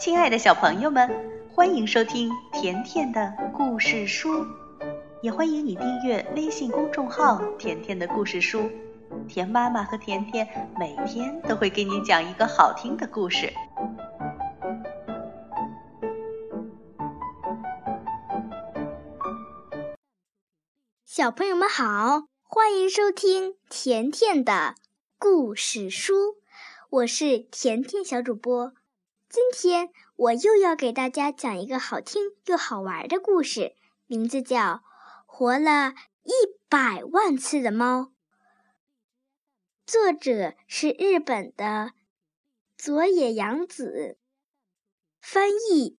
亲爱的小朋友们，欢迎收听甜甜的故事书，也欢迎你订阅微信公众号“甜甜的故事书”。甜妈妈和甜甜每天都会给你讲一个好听的故事。小朋友们好，欢迎收听甜甜的故事书，我是甜甜小主播。今天我又要给大家讲一个好听又好玩的故事，名字叫《活了一百万次的猫》。作者是日本的佐野洋子，翻译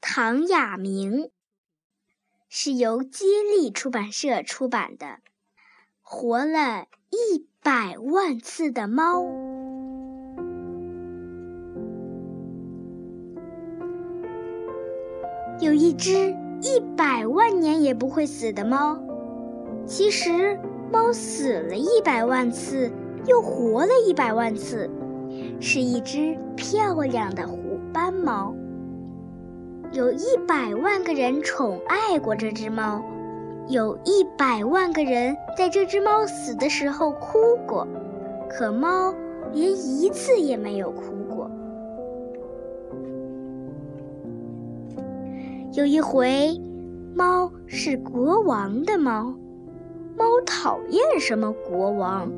唐雅明，是由接力出版社出版的《活了一百万次的猫》。有一只一百万年也不会死的猫。其实，猫死了一百万次，又活了一百万次，是一只漂亮的虎斑猫。有一百万个人宠爱过这只猫，有一百万个人在这只猫死的时候哭过，可猫连一次也没有哭过。有一回，猫是国王的猫。猫讨厌什么国王？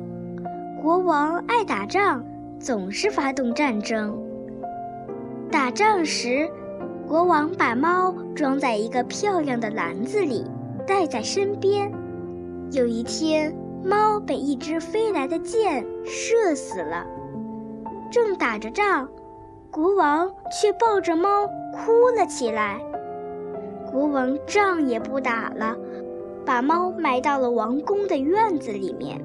国王爱打仗，总是发动战争。打仗时，国王把猫装在一个漂亮的篮子里，带在身边。有一天，猫被一只飞来的箭射死了。正打着仗，国王却抱着猫哭了起来。国王仗也不打了，把猫埋到了王宫的院子里面。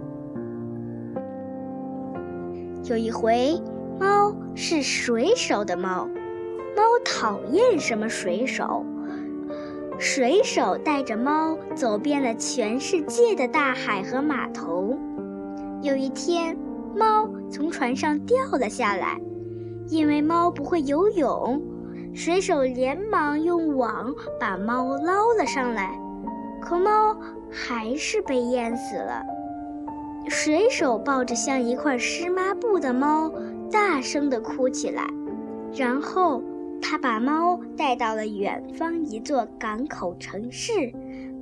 有一回，猫是水手的猫，猫讨厌什么水手？水手带着猫走遍了全世界的大海和码头。有一天，猫从船上掉了下来，因为猫不会游泳。水手连忙用网把猫捞了上来，可猫还是被淹死了。水手抱着像一块湿抹布的猫，大声地哭起来。然后他把猫带到了远方一座港口城市，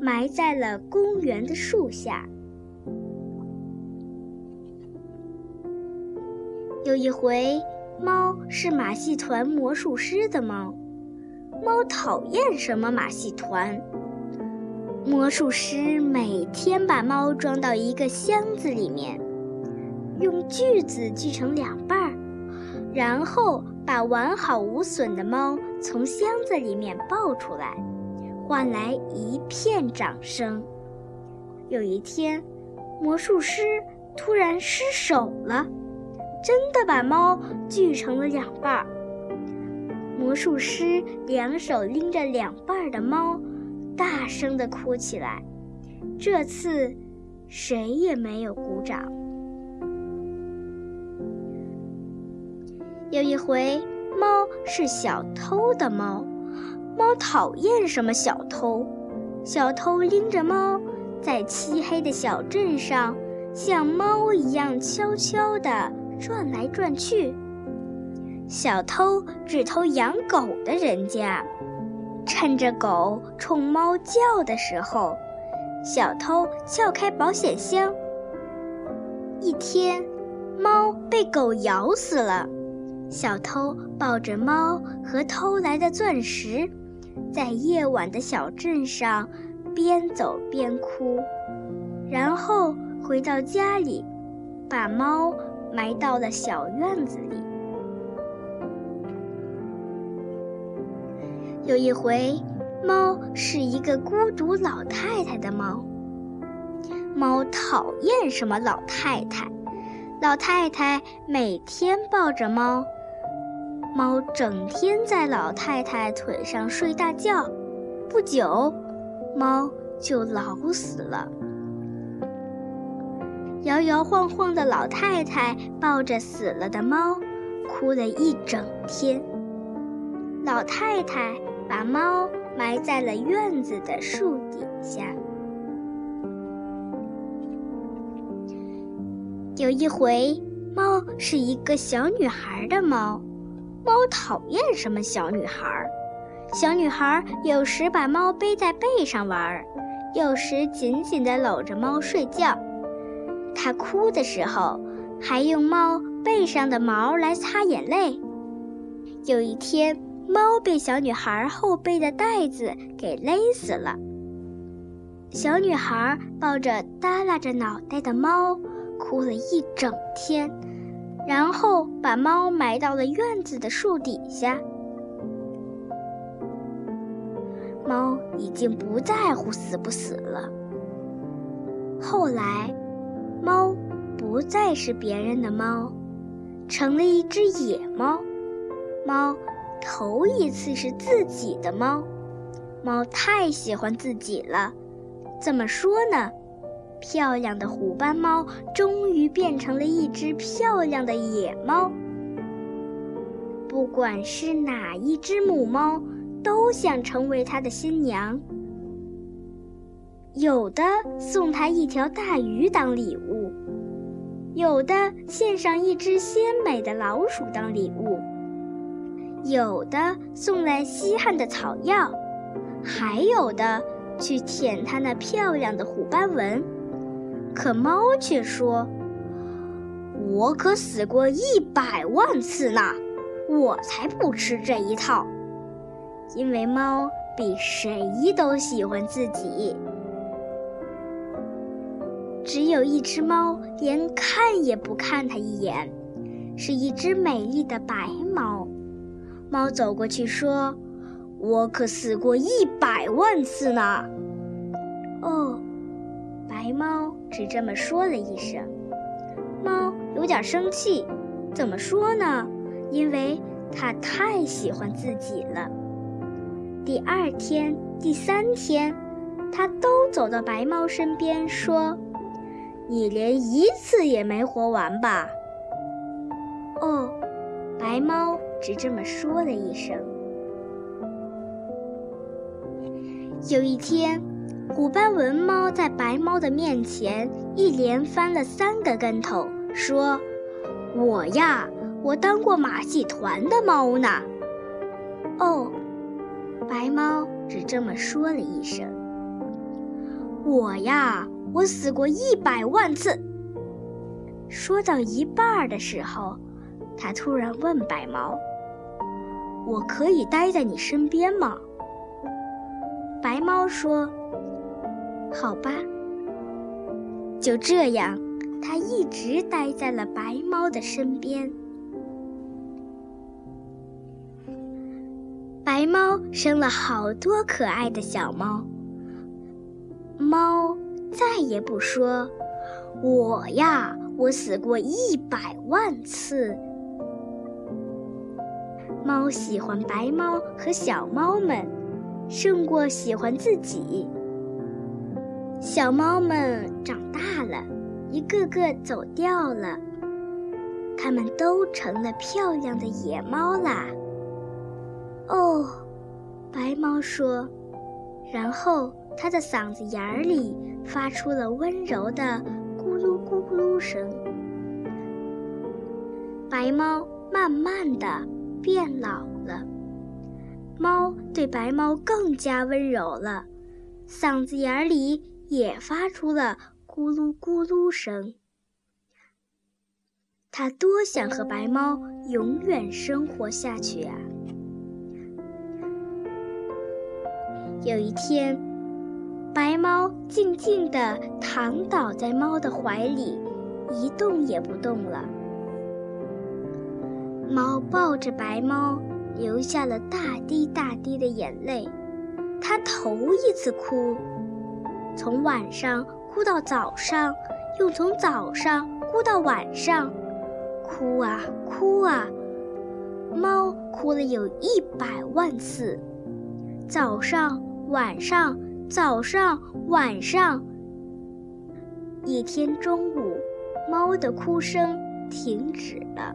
埋在了公园的树下。有一回。猫是马戏团魔术师的猫，猫讨厌什么马戏团？魔术师每天把猫装到一个箱子里面，用锯子锯成两半儿，然后把完好无损的猫从箱子里面抱出来，换来一片掌声。有一天，魔术师突然失手了。真的把猫锯成了两半儿。魔术师两手拎着两半儿的猫，大声地哭起来。这次，谁也没有鼓掌。有一回，猫是小偷的猫，猫讨厌什么小偷？小偷拎着猫，在漆黑的小镇上，像猫一样悄悄地。转来转去，小偷只偷养狗的人家。趁着狗冲猫叫的时候，小偷撬开保险箱。一天，猫被狗咬死了。小偷抱着猫和偷来的钻石，在夜晚的小镇上边走边哭，然后回到家里，把猫。埋到了小院子里。有一回，猫是一个孤独老太太的猫。猫讨厌什么老太太？老太太每天抱着猫，猫整天在老太太腿上睡大觉，不久，猫就老死了。摇摇晃晃的老太太抱着死了的猫，哭了一整天。老太太把猫埋在了院子的树底下。有一回，猫是一个小女孩的猫，猫讨厌什么小女孩。小女孩有时把猫背在背上玩，有时紧紧地搂着猫睡觉。她哭的时候，还用猫背上的毛来擦眼泪。有一天，猫被小女孩后背的带子给勒死了。小女孩抱着耷拉着脑袋的猫。哭了一整天，然后把猫埋到了院子的树底下。猫已经不在乎死不死了。后来，猫不再是别人的猫，成了一只野猫。猫头一次是自己的猫，猫太喜欢自己了。怎么说呢？漂亮的虎斑猫终于变成了一只漂亮的野猫。不管是哪一只母猫，都想成为它的新娘。有的送它一条大鱼当礼物，有的献上一只鲜美的老鼠当礼物，有的送来稀罕的草药，还有的去舔它那漂亮的虎斑纹。可猫却说：“我可死过一百万次呢，我才不吃这一套。因为猫比谁都喜欢自己。只有一只猫连看也不看它一眼，是一只美丽的白猫。猫走过去说：‘我可死过一百万次呢。’哦。”白猫只这么说了一声，猫有点生气。怎么说呢？因为它太喜欢自己了。第二天、第三天，它都走到白猫身边说：“你连一次也没活完吧？”哦，白猫只这么说了一声。有一天。虎斑纹猫在白猫的面前一连翻了三个跟头，说：“我呀，我当过马戏团的猫呢。”哦，白猫只这么说了一声。“我呀，我死过一百万次。”说到一半的时候，他突然问白猫：“我可以待在你身边吗？”白猫说。好吧，就这样，它一直待在了白猫的身边。白猫生了好多可爱的小猫。猫再也不说：“我呀，我死过一百万次。”猫喜欢白猫和小猫们，胜过喜欢自己。小猫们长大了，一个个走掉了，它们都成了漂亮的野猫啦。哦，白猫说，然后它的嗓子眼儿里发出了温柔的咕噜咕噜声。白猫慢慢的变老了，猫对白猫更加温柔了，嗓子眼里。也发出了咕噜咕噜声。它多想和白猫永远生活下去啊！有一天，白猫静静地躺倒在猫的怀里，一动也不动了。猫抱着白猫，流下了大滴大滴的眼泪。它头一次哭。从晚上哭到早上，又从早上哭到晚上，哭啊哭啊，猫哭了有一百万次。早上、晚上、早上、晚上。一天中午，猫的哭声停止了，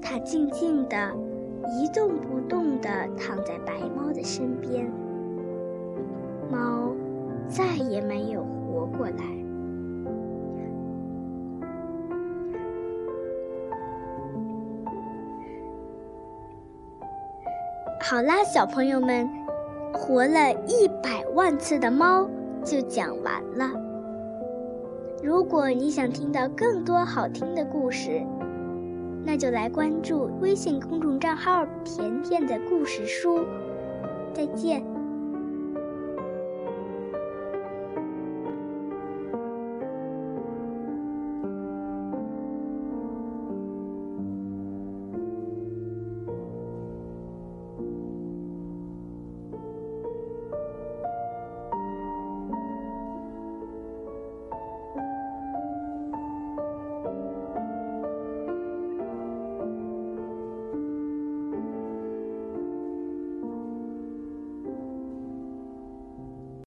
它静静地一动不动地躺在白猫的身边。猫再也没有活过来。好啦，小朋友们，活了一百万次的猫就讲完了。如果你想听到更多好听的故事，那就来关注微信公众账号“甜甜的故事书”。再见。